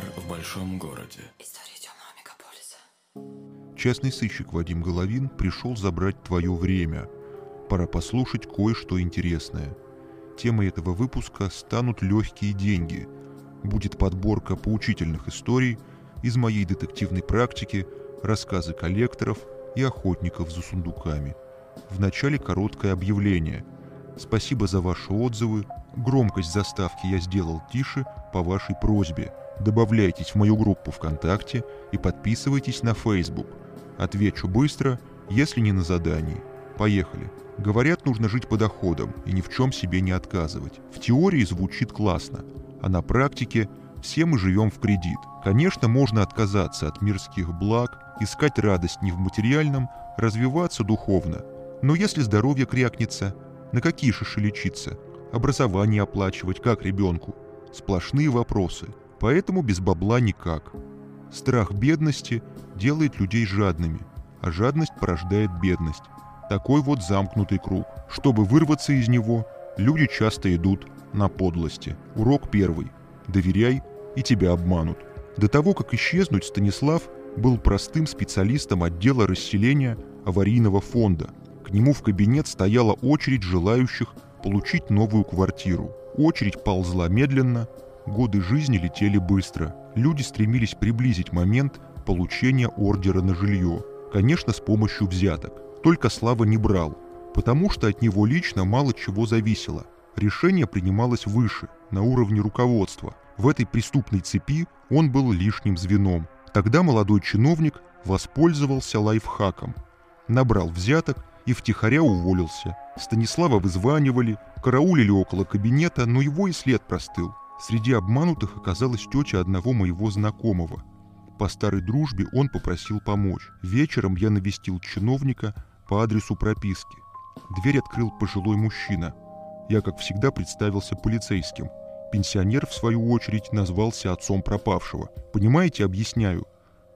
Пожар в большом городе. История темного мегаполиса. Частный сыщик Вадим Головин пришел забрать твое время. Пора послушать кое-что интересное. Темой этого выпуска станут легкие деньги. Будет подборка поучительных историй из моей детективной практики, рассказы коллекторов и охотников за сундуками. В начале короткое объявление. Спасибо за ваши отзывы. Громкость заставки я сделал тише по вашей просьбе. Добавляйтесь в мою группу ВКонтакте и подписывайтесь на Facebook. Отвечу быстро, если не на задании. Поехали. Говорят, нужно жить по доходам и ни в чем себе не отказывать. В теории звучит классно, а на практике все мы живем в кредит. Конечно, можно отказаться от мирских благ, искать радость не в материальном, развиваться духовно. Но если здоровье крякнется, на какие шиши лечиться? Образование оплачивать как ребенку? Сплошные вопросы. Поэтому без бабла никак. Страх бедности делает людей жадными, а жадность порождает бедность. Такой вот замкнутый круг. Чтобы вырваться из него, люди часто идут на подлости. Урок первый. Доверяй, и тебя обманут. До того, как исчезнуть, Станислав был простым специалистом отдела расселения аварийного фонда. К нему в кабинет стояла очередь желающих получить новую квартиру. Очередь ползла медленно, годы жизни летели быстро. Люди стремились приблизить момент получения ордера на жилье. Конечно, с помощью взяток. Только Слава не брал, потому что от него лично мало чего зависело. Решение принималось выше, на уровне руководства. В этой преступной цепи он был лишним звеном. Тогда молодой чиновник воспользовался лайфхаком. Набрал взяток и втихаря уволился. Станислава вызванивали, караулили около кабинета, но его и след простыл. Среди обманутых оказалась тетя одного моего знакомого. По старой дружбе он попросил помочь. Вечером я навестил чиновника по адресу прописки. Дверь открыл пожилой мужчина. Я, как всегда, представился полицейским. Пенсионер, в свою очередь, назвался отцом пропавшего. Понимаете, объясняю.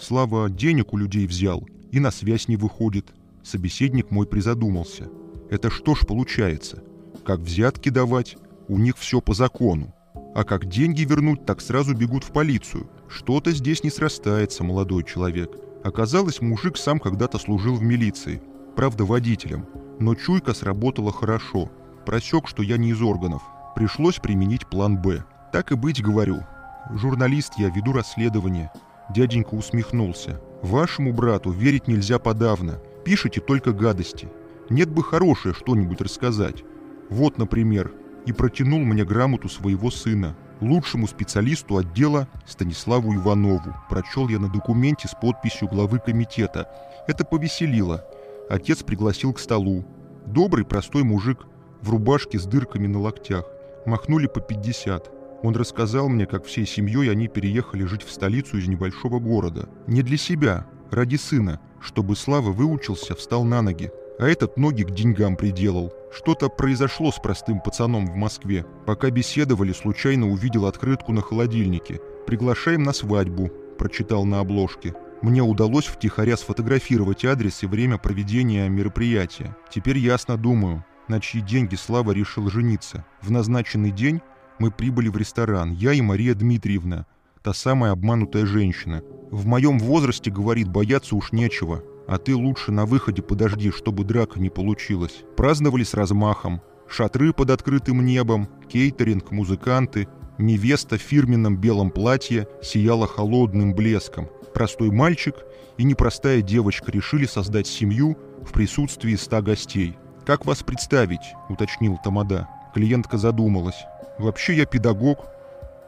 Слава денег у людей взял и на связь не выходит. Собеседник мой призадумался. Это что ж получается? Как взятки давать? У них все по закону. А как деньги вернуть, так сразу бегут в полицию. Что-то здесь не срастается, молодой человек. Оказалось, мужик сам когда-то служил в милиции правда водителем, но чуйка сработала хорошо. Просек, что я не из органов. Пришлось применить план «Б». Так и быть, говорю. Журналист я, веду расследование. Дяденька усмехнулся. Вашему брату верить нельзя подавно. Пишите только гадости. Нет бы хорошее что-нибудь рассказать. Вот, например, и протянул мне грамоту своего сына, лучшему специалисту отдела Станиславу Иванову. Прочел я на документе с подписью главы комитета. Это повеселило. Отец пригласил к столу. Добрый, простой мужик, в рубашке с дырками на локтях. Махнули по 50. Он рассказал мне, как всей семьей они переехали жить в столицу из небольшого города. Не для себя, ради сына, чтобы Слава выучился, встал на ноги. А этот ноги к деньгам приделал. Что-то произошло с простым пацаном в Москве. Пока беседовали, случайно увидел открытку на холодильнике. «Приглашаем на свадьбу», – прочитал на обложке. Мне удалось втихаря сфотографировать адрес и время проведения мероприятия. Теперь ясно думаю, на чьи деньги Слава решил жениться. В назначенный день мы прибыли в ресторан, я и Мария Дмитриевна, та самая обманутая женщина. В моем возрасте, говорит, бояться уж нечего, а ты лучше на выходе подожди, чтобы драка не получилась. Праздновали с размахом. Шатры под открытым небом, кейтеринг, музыканты. Невеста в фирменном белом платье сияла холодным блеском простой мальчик и непростая девочка решили создать семью в присутствии ста гостей. «Как вас представить?» – уточнил Тамада. Клиентка задумалась. «Вообще я педагог.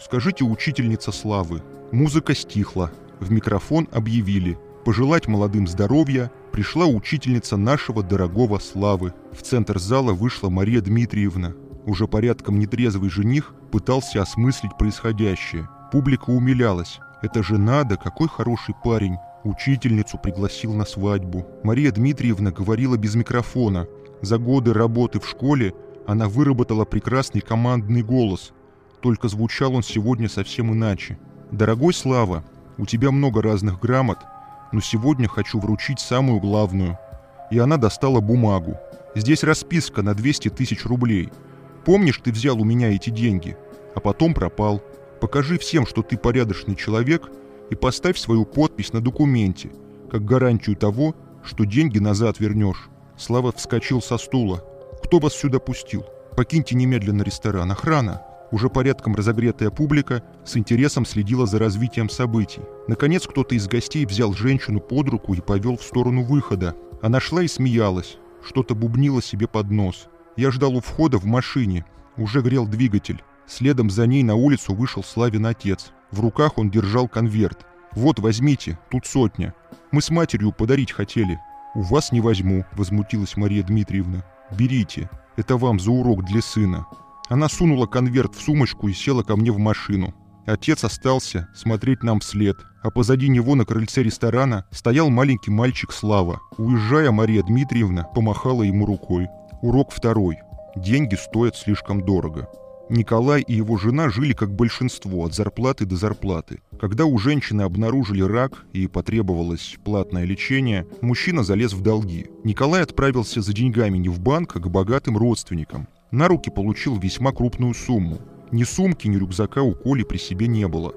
Скажите, учительница славы». Музыка стихла. В микрофон объявили. Пожелать молодым здоровья пришла учительница нашего дорогого славы. В центр зала вышла Мария Дмитриевна. Уже порядком нетрезвый жених пытался осмыслить происходящее. Публика умилялась. Это же надо, какой хороший парень. Учительницу пригласил на свадьбу. Мария Дмитриевна говорила без микрофона. За годы работы в школе она выработала прекрасный командный голос. Только звучал он сегодня совсем иначе. «Дорогой Слава, у тебя много разных грамот, но сегодня хочу вручить самую главную». И она достала бумагу. «Здесь расписка на 200 тысяч рублей. Помнишь, ты взял у меня эти деньги, а потом пропал. Покажи всем, что ты порядочный человек, и поставь свою подпись на документе, как гарантию того, что деньги назад вернешь. Слава вскочил со стула. «Кто вас сюда пустил? Покиньте немедленно ресторан. Охрана!» Уже порядком разогретая публика с интересом следила за развитием событий. Наконец кто-то из гостей взял женщину под руку и повел в сторону выхода. Она шла и смеялась, что-то бубнила себе под нос. Я ждал у входа в машине. Уже грел двигатель. Следом за ней на улицу вышел Славин отец. В руках он держал конверт. «Вот, возьмите, тут сотня. Мы с матерью подарить хотели». «У вас не возьму», — возмутилась Мария Дмитриевна. «Берите, это вам за урок для сына». Она сунула конверт в сумочку и села ко мне в машину. Отец остался смотреть нам вслед, а позади него на крыльце ресторана стоял маленький мальчик Слава. Уезжая, Мария Дмитриевна помахала ему рукой. Урок второй. Деньги стоят слишком дорого. Николай и его жена жили как большинство, от зарплаты до зарплаты. Когда у женщины обнаружили рак и потребовалось платное лечение, мужчина залез в долги. Николай отправился за деньгами не в банк, а к богатым родственникам. На руки получил весьма крупную сумму. Ни сумки, ни рюкзака у Коли при себе не было.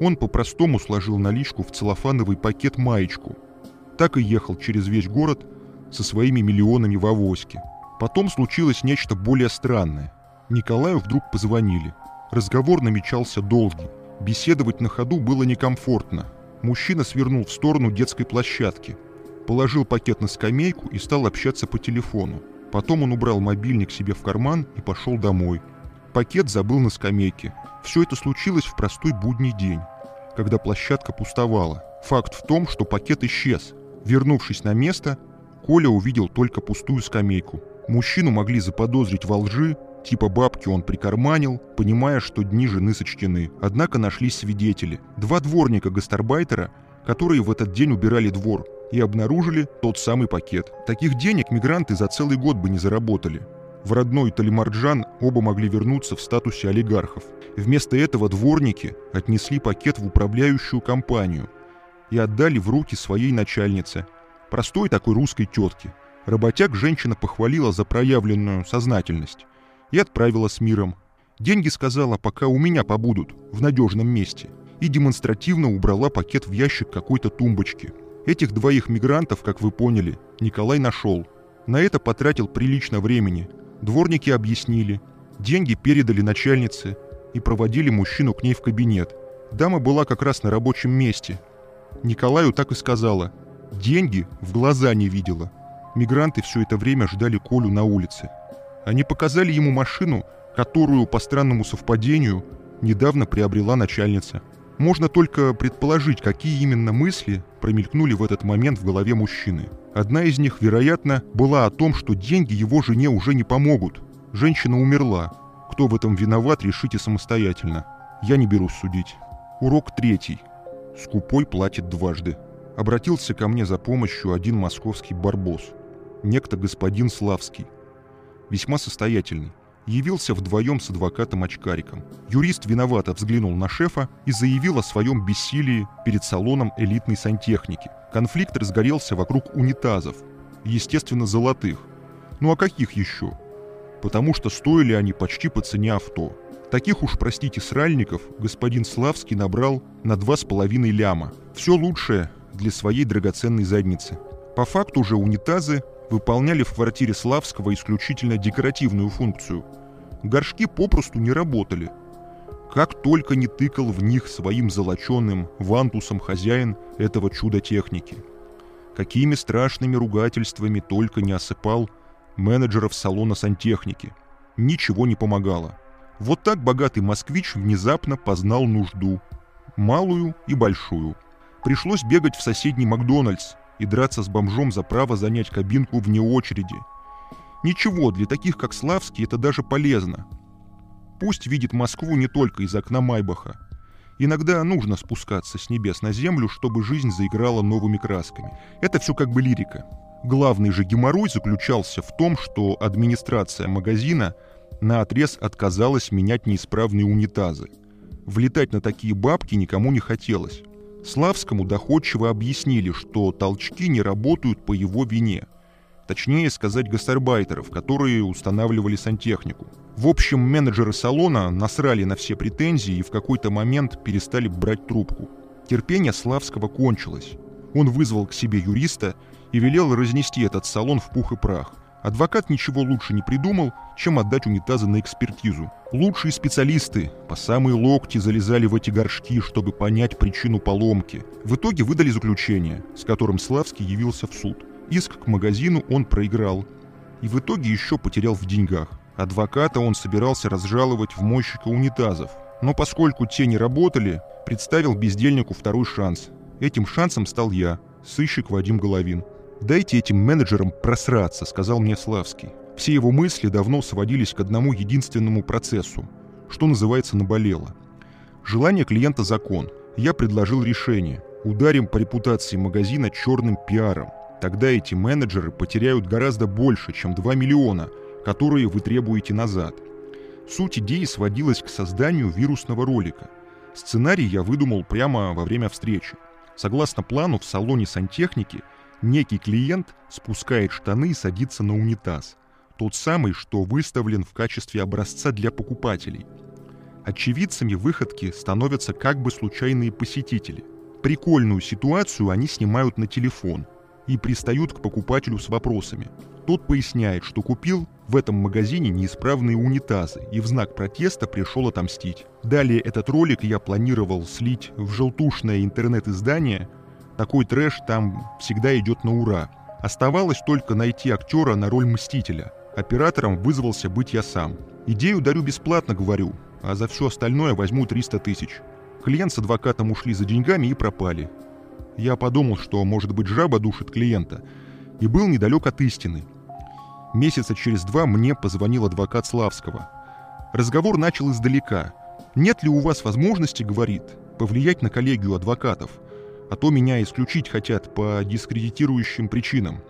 Он по-простому сложил наличку в целлофановый пакет маечку. Так и ехал через весь город со своими миллионами в авоське. Потом случилось нечто более странное. Николаю вдруг позвонили. Разговор намечался долгий. Беседовать на ходу было некомфортно. Мужчина свернул в сторону детской площадки. Положил пакет на скамейку и стал общаться по телефону. Потом он убрал мобильник себе в карман и пошел домой. Пакет забыл на скамейке. Все это случилось в простой будний день, когда площадка пустовала. Факт в том, что пакет исчез. Вернувшись на место, Коля увидел только пустую скамейку. Мужчину могли заподозрить во лжи, Типа бабки он прикарманил, понимая, что дни жены сочтены. Однако нашлись свидетели. Два дворника-гастарбайтера, которые в этот день убирали двор, и обнаружили тот самый пакет. Таких денег мигранты за целый год бы не заработали. В родной Талимарджан оба могли вернуться в статусе олигархов. Вместо этого дворники отнесли пакет в управляющую компанию и отдали в руки своей начальнице, простой такой русской тетке. Работяг женщина похвалила за проявленную сознательность и отправила с миром. Деньги сказала, пока у меня побудут, в надежном месте, и демонстративно убрала пакет в ящик какой-то тумбочки. Этих двоих мигрантов, как вы поняли, Николай нашел. На это потратил прилично времени. Дворники объяснили. Деньги передали начальнице и проводили мужчину к ней в кабинет. Дама была как раз на рабочем месте. Николаю так и сказала. Деньги в глаза не видела. Мигранты все это время ждали Колю на улице. Они показали ему машину, которую, по странному совпадению, недавно приобрела начальница. Можно только предположить, какие именно мысли промелькнули в этот момент в голове мужчины. Одна из них, вероятно, была о том, что деньги его жене уже не помогут. Женщина умерла. Кто в этом виноват, решите самостоятельно. Я не берусь судить. Урок третий. Скупой платит дважды. Обратился ко мне за помощью один московский барбос. Некто господин Славский весьма состоятельный, явился вдвоем с адвокатом-очкариком. Юрист виновато взглянул на шефа и заявил о своем бессилии перед салоном элитной сантехники. Конфликт разгорелся вокруг унитазов, естественно, золотых. Ну а каких еще? Потому что стоили они почти по цене авто. Таких уж, простите, сральников господин Славский набрал на два с половиной ляма. Все лучшее для своей драгоценной задницы. По факту же унитазы выполняли в квартире Славского исключительно декоративную функцию. Горшки попросту не работали. Как только не тыкал в них своим золоченным вантусом хозяин этого чуда техники. Какими страшными ругательствами только не осыпал менеджеров салона сантехники. Ничего не помогало. Вот так богатый москвич внезапно познал нужду. Малую и большую. Пришлось бегать в соседний Макдональдс, и драться с бомжом за право занять кабинку вне очереди. Ничего, для таких как Славский это даже полезно. Пусть видит Москву не только из окна Майбаха. Иногда нужно спускаться с небес на землю, чтобы жизнь заиграла новыми красками. Это все как бы лирика. Главный же геморрой заключался в том, что администрация магазина на отрез отказалась менять неисправные унитазы. Влетать на такие бабки никому не хотелось. Славскому доходчиво объяснили, что толчки не работают по его вине. Точнее сказать, гастарбайтеров, которые устанавливали сантехнику. В общем, менеджеры салона насрали на все претензии и в какой-то момент перестали брать трубку. Терпение Славского кончилось. Он вызвал к себе юриста и велел разнести этот салон в пух и прах. Адвокат ничего лучше не придумал, чем отдать унитазы на экспертизу. Лучшие специалисты по самые локти залезали в эти горшки, чтобы понять причину поломки. В итоге выдали заключение, с которым Славский явился в суд. Иск к магазину он проиграл. И в итоге еще потерял в деньгах. Адвоката он собирался разжаловать в мойщика унитазов. Но поскольку те не работали, представил бездельнику второй шанс. Этим шансом стал я, сыщик Вадим Головин. «Дайте этим менеджерам просраться», — сказал мне Славский. Все его мысли давно сводились к одному единственному процессу, что называется наболело. Желание клиента – закон. Я предложил решение. Ударим по репутации магазина черным пиаром. Тогда эти менеджеры потеряют гораздо больше, чем 2 миллиона, которые вы требуете назад. Суть идеи сводилась к созданию вирусного ролика. Сценарий я выдумал прямо во время встречи. Согласно плану, в салоне сантехники – Некий клиент спускает штаны и садится на унитаз. Тот самый, что выставлен в качестве образца для покупателей. Очевидцами выходки становятся как бы случайные посетители. Прикольную ситуацию они снимают на телефон и пристают к покупателю с вопросами. Тот поясняет, что купил в этом магазине неисправные унитазы и в знак протеста пришел отомстить. Далее этот ролик я планировал слить в желтушное интернет-издание – такой трэш там всегда идет на ура. Оставалось только найти актера на роль Мстителя. Оператором вызвался быть я сам. Идею дарю бесплатно, говорю, а за все остальное возьму 300 тысяч. Клиент с адвокатом ушли за деньгами и пропали. Я подумал, что, может быть, жаба душит клиента, и был недалек от истины. Месяца через два мне позвонил адвокат Славского. Разговор начал издалека. «Нет ли у вас возможности, — говорит, — повлиять на коллегию адвокатов — а то меня исключить хотят по дискредитирующим причинам.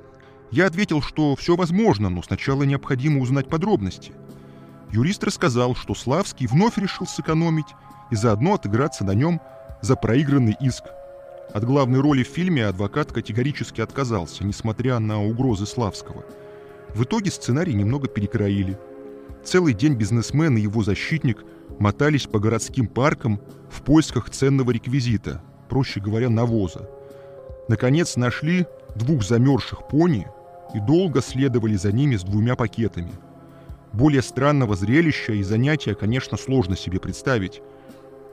Я ответил, что все возможно, но сначала необходимо узнать подробности. Юрист рассказал, что Славский вновь решил сэкономить и заодно отыграться на нем за проигранный иск. От главной роли в фильме адвокат категорически отказался, несмотря на угрозы Славского. В итоге сценарий немного перекроили. Целый день бизнесмен и его защитник мотались по городским паркам в поисках ценного реквизита, проще говоря, навоза. Наконец нашли двух замерзших пони и долго следовали за ними с двумя пакетами. Более странного зрелища и занятия, конечно, сложно себе представить.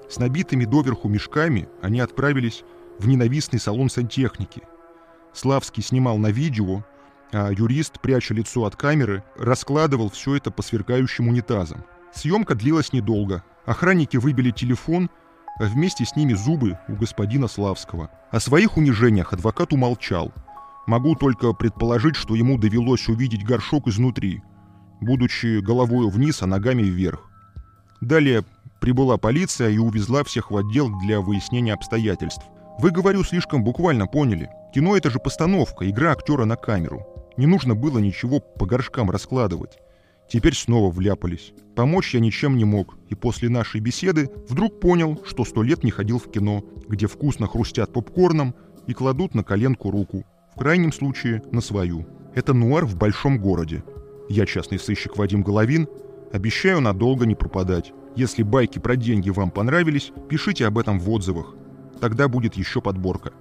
С набитыми доверху мешками они отправились в ненавистный салон сантехники. Славский снимал на видео, а юрист, пряча лицо от камеры, раскладывал все это по сверкающим унитазам. Съемка длилась недолго. Охранники выбили телефон а вместе с ними зубы у господина Славского. О своих унижениях адвокат умолчал. Могу только предположить, что ему довелось увидеть горшок изнутри, будучи головой вниз, а ногами вверх. Далее прибыла полиция и увезла всех в отдел для выяснения обстоятельств. Вы, говорю, слишком буквально поняли. Кино это же постановка, игра актера на камеру. Не нужно было ничего по горшкам раскладывать. Теперь снова вляпались. Помочь я ничем не мог, и после нашей беседы вдруг понял, что сто лет не ходил в кино, где вкусно хрустят попкорном и кладут на коленку руку, в крайнем случае на свою. Это нуар в большом городе. Я частный сыщик Вадим Головин, обещаю надолго не пропадать. Если байки про деньги вам понравились, пишите об этом в отзывах. Тогда будет еще подборка.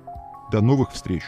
До новых встреч!